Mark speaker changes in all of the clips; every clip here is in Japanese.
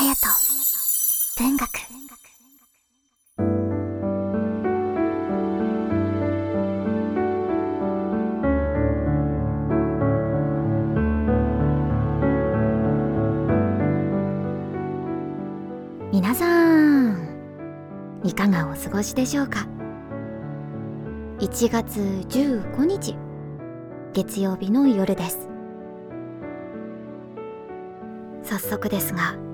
Speaker 1: 隼人文学。皆さんいかがお過ごしでしょうか？1月15日月曜日の夜です。早速ですが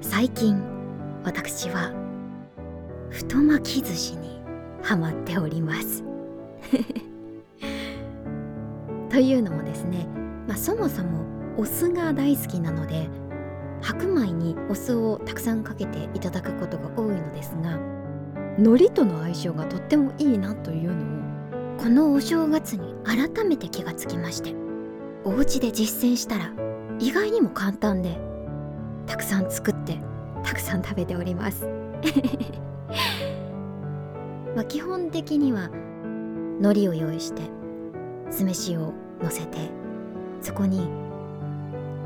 Speaker 1: 最近私は太巻き寿司にハマっております。というのもですね、まあ、そもそもお酢が大好きなので白米にお酢をたくさんかけていただくことが多いのですが海苔との相性がとってもいいなというのをこのお正月に改めて気がつきましてお家で実践したら意外にも簡単でたくさん作ってたくさん食べております。まあ基本的には海苔を用意して酢飯をのせてそこに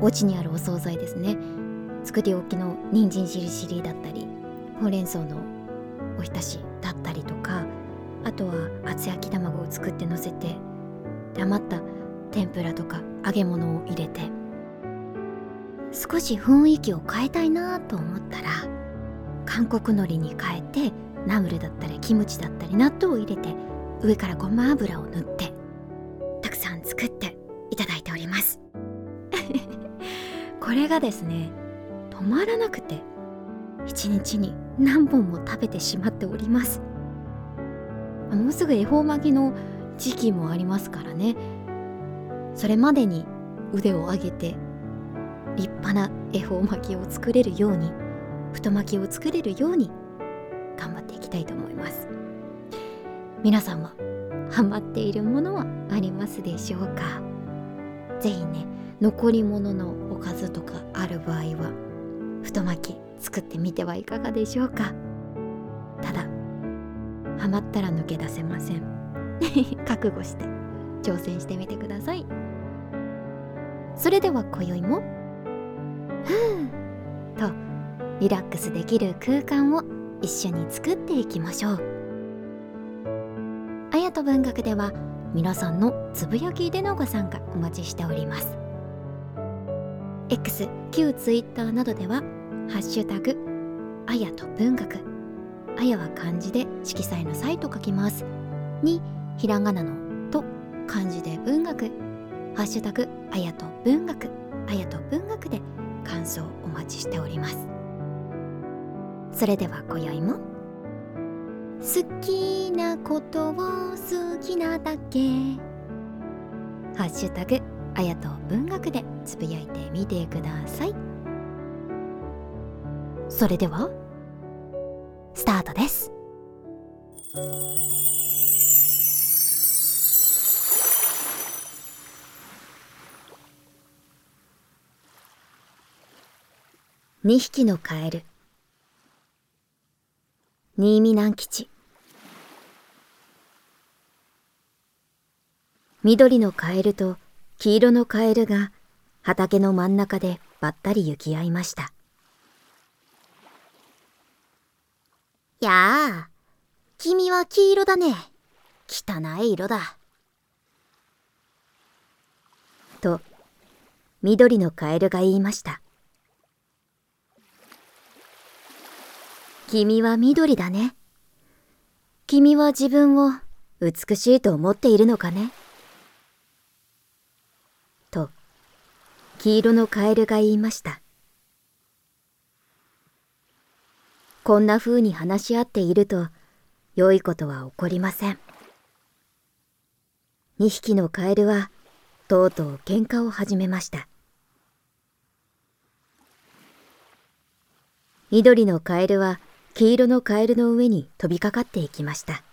Speaker 1: お家にあるお惣菜ですね。作り置きの人参しりしりだったりほうれん草のおひたしだったりとかあとは厚焼き卵を作ってのせて余った天ぷらとか揚げ物を入れて少し雰囲気を変えたいなと思ったら韓国海苔に変えてナムルだったりキムチだったり納豆を入れて上からごま油を塗ってたくさん作っていただいております。これがですね止まらなくて一日に何本も食べてしまっております。もうすぐ恵方巻きの時期もありますからね。それまでに腕を上げて立派な恵方巻きを作れるように太巻きを作れるように頑張っていきたいと思います。皆さんはハマっているものはありますでしょうか？是非ね残り物のおかずとかある場合は太巻き作ってみてはいかがでしょうか？ただハマったら抜け出せません。覚悟して挑戦してみてください。それでは今宵もふーとリラックスできる空間を一緒に作っていきましょう。あやと文学では皆さんのつぶやきでのご参加お待ちしております。X 旧 Twitter などでは「ハッシュタグあやと文学」あやは漢字で色彩の際と書きます。にひらがなのと漢字で文学。ハッシュタグあやと文学あやと文学で感想お待ちしております。それでは今宵も好きなことを好きなだけ。ハッシュタグあやと文学でつぶやいてみてください。それではスタートです。2匹のカエル。新見南吉。緑のカエルと黄色のカエルが畑の真ん中でばったり行き合いました。
Speaker 2: やあ君は黄色だね。汚い色だ。
Speaker 1: と緑のカエルが言いました。君は緑だね。君は自分を美しいと思っているのかねと、黄色のカエルが言いました。こんな風に話し合っていると、良いことは起こりません。2匹のカエルは、とうとう喧嘩を始めました。緑のカエルは、黄色のカエルの上に飛びかかっていきました。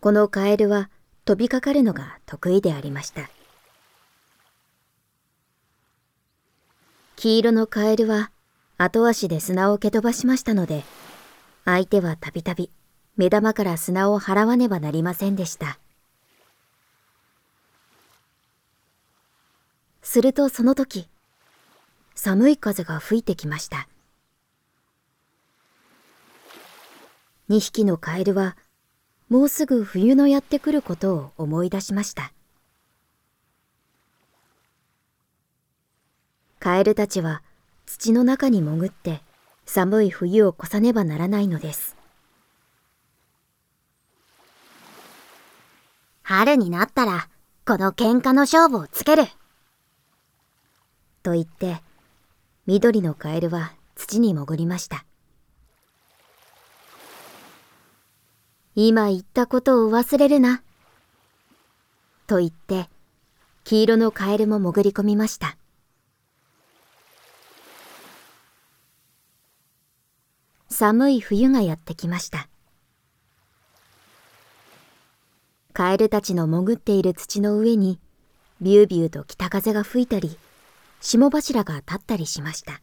Speaker 1: このカエルは飛びかかるのが得意でありました。黄色のカエルは後足で砂を蹴飛ばしましたので、相手はたびたび目玉から砂を払わねばなりませんでした。するとその時、寒い風が吹いてきました2匹のカエルはもうすぐ冬のやってくることを思い出しました。カエルたちは土の中に潜って寒い冬を越さねばならないのです。
Speaker 2: 春になったらこの喧嘩の勝負をつける。
Speaker 1: と言って緑のカエルは土に潜りました今言ったことを忘れるな。と言って黄色のカエルも潜り込みました。寒い冬がやってきました。カエルたちの潜っている土の上にビュービューと北風が吹いたり霜柱が立ったりしました。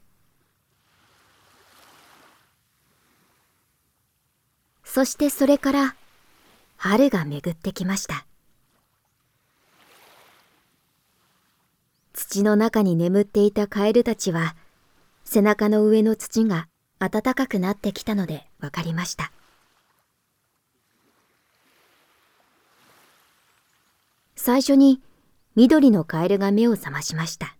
Speaker 1: そしてそれから春が巡ってきました。土の中に眠っていたカエルたちは背中の上の土が暖かくなってきたので分かりました。最初に緑のカエルが目を覚ましました。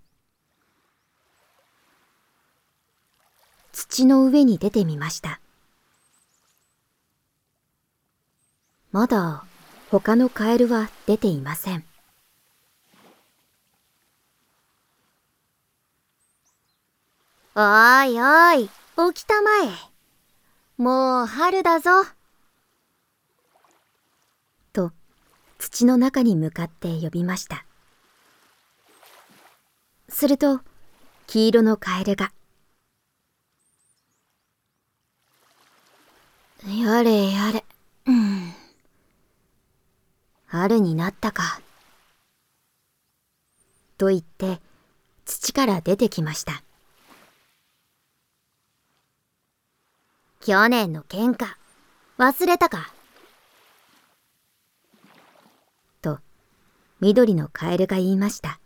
Speaker 1: 土の上に出てみました。まだ他のカエルは出ていません。
Speaker 2: おーいおい起きたまえ。もう春だぞ。
Speaker 1: と土の中に向かって呼びました。すると黄色のカエルが。やれやれ。春になったか。と言って、土から出てきました。
Speaker 2: 去年の喧嘩、忘れたか。
Speaker 1: と、緑のカエルが言いました。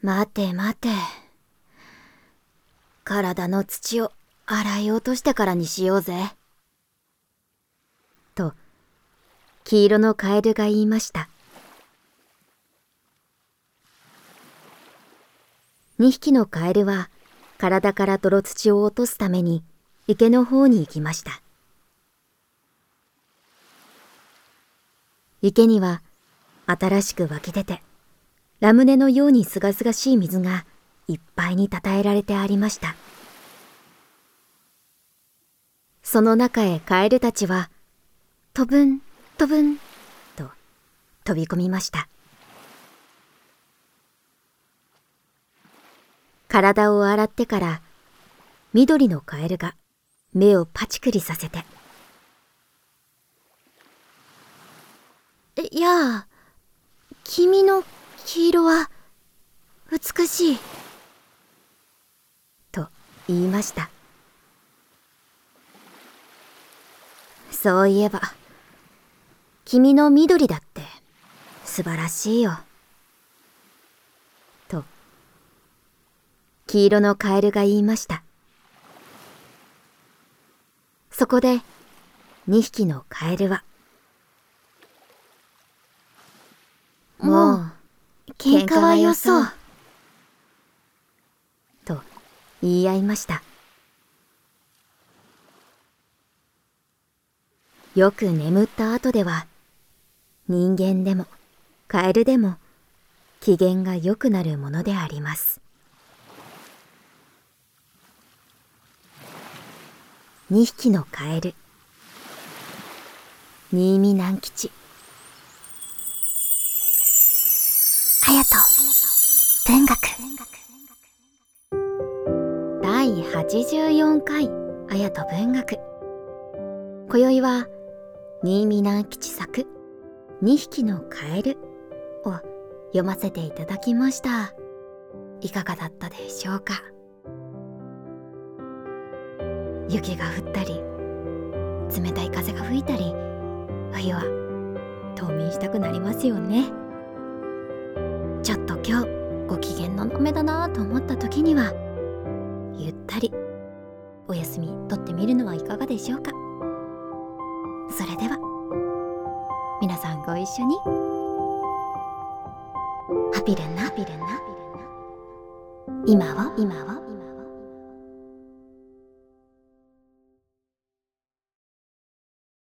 Speaker 1: 待て待て。体の土を洗い落としてからにしようぜ。と、黄色のカエルが言いました。2匹のカエルは体から泥土を落とすために池の方に行きました。池には新しく湧き出てラムネのようにすがすがしい水がいっぱいにたたえられてありましたその中へカエルたちは飛ぶん飛ぶんと飛び込みました。体を洗ってから緑のカエルが目をパチクリさせて。
Speaker 2: いやあ君の黄色は美しい。
Speaker 1: と言いました。そういえば君の緑だって。素晴らしいよ。と黄色のカエルが言いました。そこで2匹のカエルは。
Speaker 2: もう喧嘩はよそう。
Speaker 1: 言い合いました。よく眠った後では人間でもカエルでも機嫌が良くなるものであります。2匹のカエル。新見南吉。
Speaker 2: 隼人。文学。
Speaker 1: 第84回あやと文学。今宵は新見南吉作2匹のカエルを読ませていただきました。いかがだったでしょうか？雪が降ったり、冷たい風が吹いたり、冬は冬眠したくなりますよね。ちょっと今日ご機嫌のめだなと思った時には、ゆったりお休み取ってみるのはいかがでしょうか？それではご一緒に。ハピレンナ今は今は